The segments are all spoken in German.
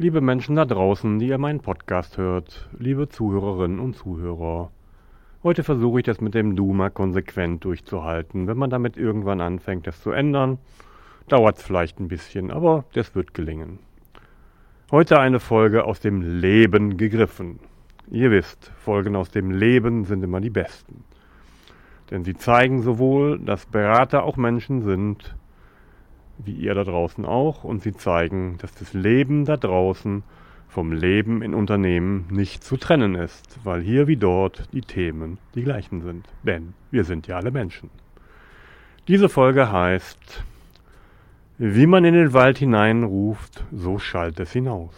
Liebe Menschen da draußen, die ihr meinen Podcast hört, liebe Zuhörerinnen und Zuhörer. Heute versuche ich das mit dem Du mal konsequent durchzuhalten. Wenn man damit irgendwann anfängt, das zu ändern, dauert es vielleicht ein bisschen, aber das wird gelingen. Heute eine Folge aus dem Leben gegriffen. Ihr wisst, Folgen aus dem Leben sind immer die besten. Denn sie zeigen sowohl, dass Berater auch Menschen sind, wie ihr da draußen auch, und sie zeigen, dass das Leben da draußen vom Leben in Unternehmen nicht zu trennen ist, weil hier wie dort die Themen die gleichen sind. Denn wir sind ja alle Menschen. Diese Folge heißt, wie man in den Wald hineinruft, so schallt es hinaus.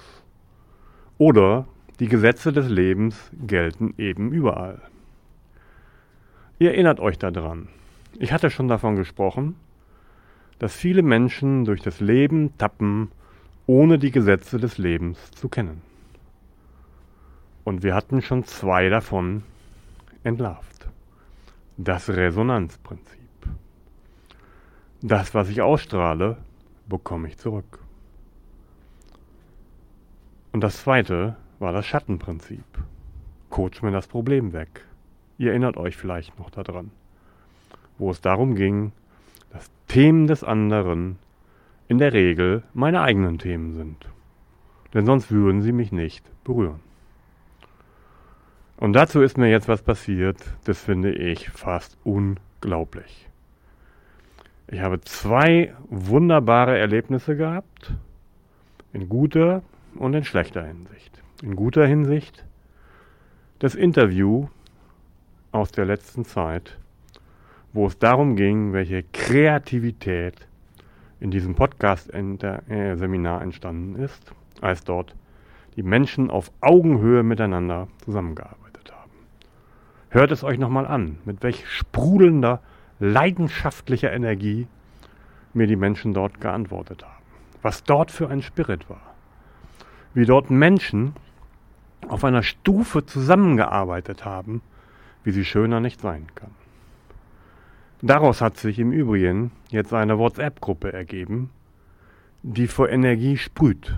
Oder die Gesetze des Lebens gelten eben überall. Ihr erinnert euch daran. Ich hatte schon davon gesprochen, dass viele Menschen durch das Leben tappen, ohne die Gesetze des Lebens zu kennen. Und wir hatten schon zwei davon entlarvt. Das Resonanzprinzip. Das, was ich ausstrahle, bekomme ich zurück. Und das zweite war das Schattenprinzip. Coach mir das Problem weg. Ihr erinnert euch vielleicht noch daran, wo es darum ging, dass Themen des anderen in der Regel meine eigenen Themen sind. Denn sonst würden sie mich nicht berühren. Und dazu ist mir jetzt was passiert, das finde ich fast unglaublich. Ich habe zwei wunderbare Erlebnisse gehabt, in guter und in schlechter Hinsicht. In guter Hinsicht das Interview aus der letzten Zeit wo es darum ging, welche Kreativität in diesem Podcast-Seminar entstanden ist, als dort die Menschen auf Augenhöhe miteinander zusammengearbeitet haben. Hört es euch nochmal an, mit welch sprudelnder, leidenschaftlicher Energie mir die Menschen dort geantwortet haben. Was dort für ein Spirit war. Wie dort Menschen auf einer Stufe zusammengearbeitet haben, wie sie schöner nicht sein kann. Daraus hat sich im Übrigen jetzt eine WhatsApp-Gruppe ergeben, die vor Energie sprüht.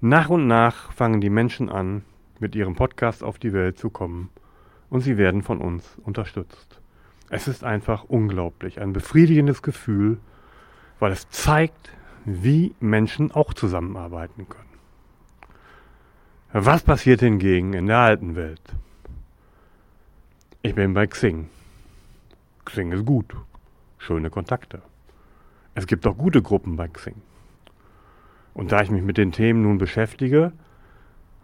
Nach und nach fangen die Menschen an, mit ihrem Podcast auf die Welt zu kommen und sie werden von uns unterstützt. Es ist einfach unglaublich, ein befriedigendes Gefühl, weil es zeigt, wie Menschen auch zusammenarbeiten können. Was passiert hingegen in der alten Welt? Ich bin bei Xing. Xing ist gut. Schöne Kontakte. Es gibt auch gute Gruppen bei Xing. Und da ich mich mit den Themen nun beschäftige,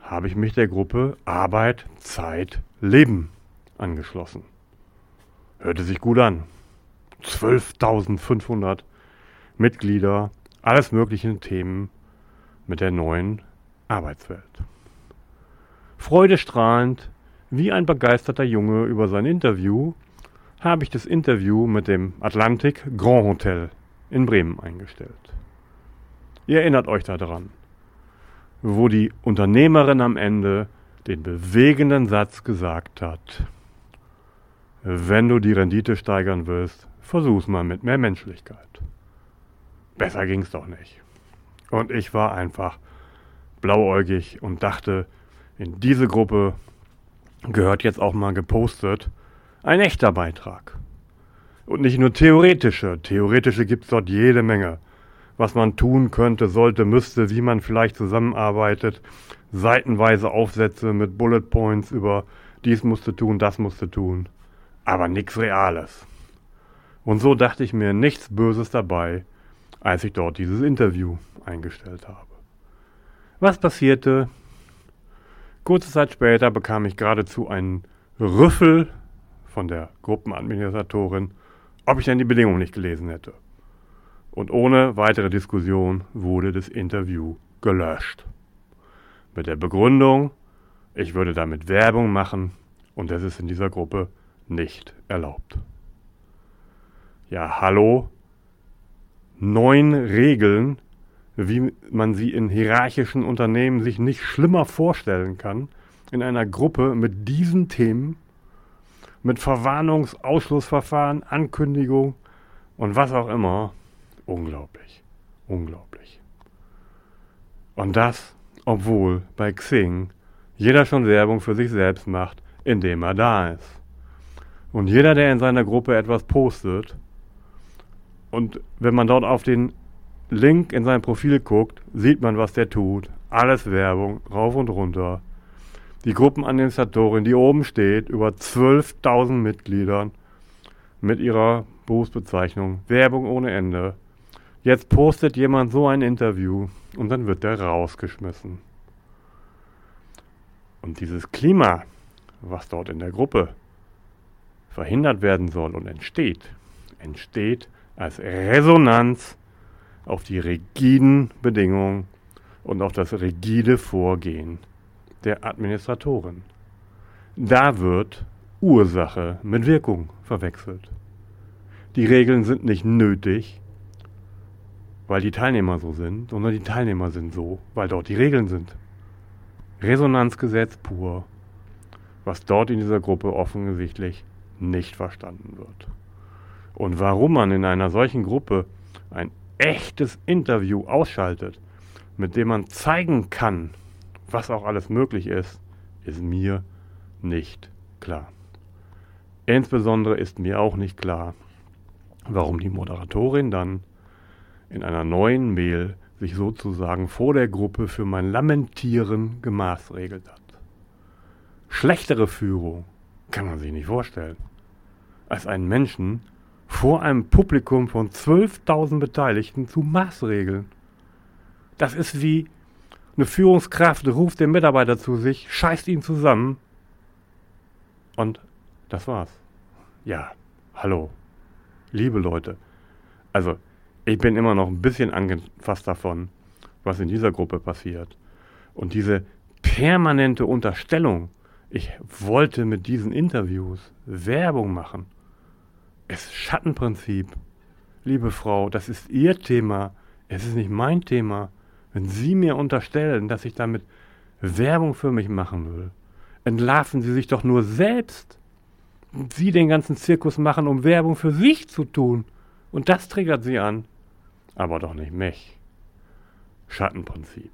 habe ich mich der Gruppe Arbeit, Zeit, Leben angeschlossen. Hörte sich gut an. 12.500 Mitglieder, alles mögliche Themen mit der neuen Arbeitswelt. Freudestrahlend, wie ein begeisterter Junge über sein Interview habe ich das Interview mit dem Atlantic Grand Hotel in Bremen eingestellt. Ihr erinnert euch daran, wo die Unternehmerin am Ende den bewegenden Satz gesagt hat, wenn du die Rendite steigern willst, versuch's mal mit mehr Menschlichkeit. Besser ging's doch nicht. Und ich war einfach blauäugig und dachte, in diese Gruppe gehört jetzt auch mal gepostet, ein echter Beitrag. Und nicht nur theoretische. Theoretische gibt es dort jede Menge. Was man tun könnte, sollte, müsste, wie man vielleicht zusammenarbeitet. Seitenweise Aufsätze mit Bullet Points über dies musste tun, das musste tun. Aber nichts Reales. Und so dachte ich mir nichts Böses dabei, als ich dort dieses Interview eingestellt habe. Was passierte? Kurze Zeit später bekam ich geradezu einen Rüffel von der Gruppenadministratorin, ob ich denn die Bedingungen nicht gelesen hätte. Und ohne weitere Diskussion wurde das Interview gelöscht. Mit der Begründung, ich würde damit Werbung machen und das ist in dieser Gruppe nicht erlaubt. Ja, hallo? Neun Regeln, wie man sie in hierarchischen Unternehmen sich nicht schlimmer vorstellen kann, in einer Gruppe mit diesen Themen mit Verwarnungsausschlussverfahren, Ankündigung und was auch immer. Unglaublich. Unglaublich. Und das, obwohl bei Xing jeder schon Werbung für sich selbst macht, indem er da ist. Und jeder, der in seiner Gruppe etwas postet, und wenn man dort auf den Link in sein Profil guckt, sieht man, was der tut. Alles Werbung, rauf und runter. Die Gruppenadministratorin, die oben steht, über 12.000 Mitgliedern mit ihrer Berufsbezeichnung, Werbung ohne Ende. Jetzt postet jemand so ein Interview und dann wird der rausgeschmissen. Und dieses Klima, was dort in der Gruppe verhindert werden soll und entsteht, entsteht als Resonanz auf die rigiden Bedingungen und auf das rigide Vorgehen der Administratoren. Da wird Ursache mit Wirkung verwechselt. Die Regeln sind nicht nötig, weil die Teilnehmer so sind, sondern die Teilnehmer sind so, weil dort die Regeln sind. Resonanzgesetz pur, was dort in dieser Gruppe offensichtlich nicht verstanden wird. Und warum man in einer solchen Gruppe ein echtes Interview ausschaltet, mit dem man zeigen kann, was auch alles möglich ist, ist mir nicht klar. Insbesondere ist mir auch nicht klar, warum die Moderatorin dann in einer neuen Mail sich sozusagen vor der Gruppe für mein Lamentieren gemaßregelt hat. Schlechtere Führung kann man sich nicht vorstellen, als einen Menschen vor einem Publikum von 12.000 Beteiligten zu maßregeln. Das ist wie eine Führungskraft ruft den Mitarbeiter zu sich, scheißt ihn zusammen und das war's. Ja, hallo, liebe Leute. Also, ich bin immer noch ein bisschen angefasst davon, was in dieser Gruppe passiert. Und diese permanente Unterstellung, ich wollte mit diesen Interviews Werbung machen. Ist Schattenprinzip. Liebe Frau, das ist Ihr Thema. Es ist nicht mein Thema. Wenn Sie mir unterstellen, dass ich damit Werbung für mich machen will, entlarven Sie sich doch nur selbst. Sie den ganzen Zirkus machen, um Werbung für sich zu tun. Und das triggert Sie an aber doch nicht mich. Schattenprinzip,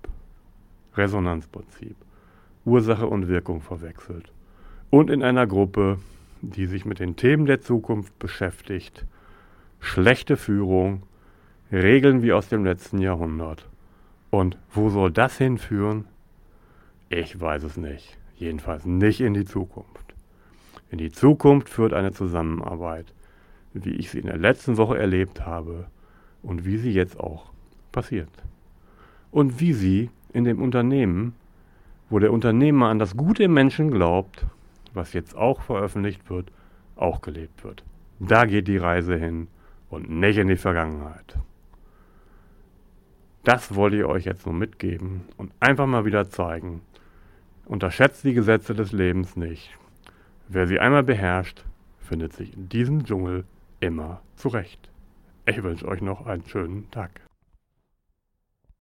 Resonanzprinzip, Ursache und Wirkung verwechselt. Und in einer Gruppe, die sich mit den Themen der Zukunft beschäftigt, schlechte Führung, Regeln wie aus dem letzten Jahrhundert. Und wo soll das hinführen? Ich weiß es nicht. Jedenfalls nicht in die Zukunft. In die Zukunft führt eine Zusammenarbeit, wie ich sie in der letzten Woche erlebt habe, und wie sie jetzt auch passiert. Und wie sie in dem Unternehmen, wo der Unternehmer an das Gute im Menschen glaubt, was jetzt auch veröffentlicht wird, auch gelebt wird. Da geht die Reise hin und nicht in die Vergangenheit. Das wollte ich euch jetzt nur mitgeben und einfach mal wieder zeigen. Unterschätzt die Gesetze des Lebens nicht. Wer sie einmal beherrscht, findet sich in diesem Dschungel immer zurecht. Ich wünsche euch noch einen schönen Tag.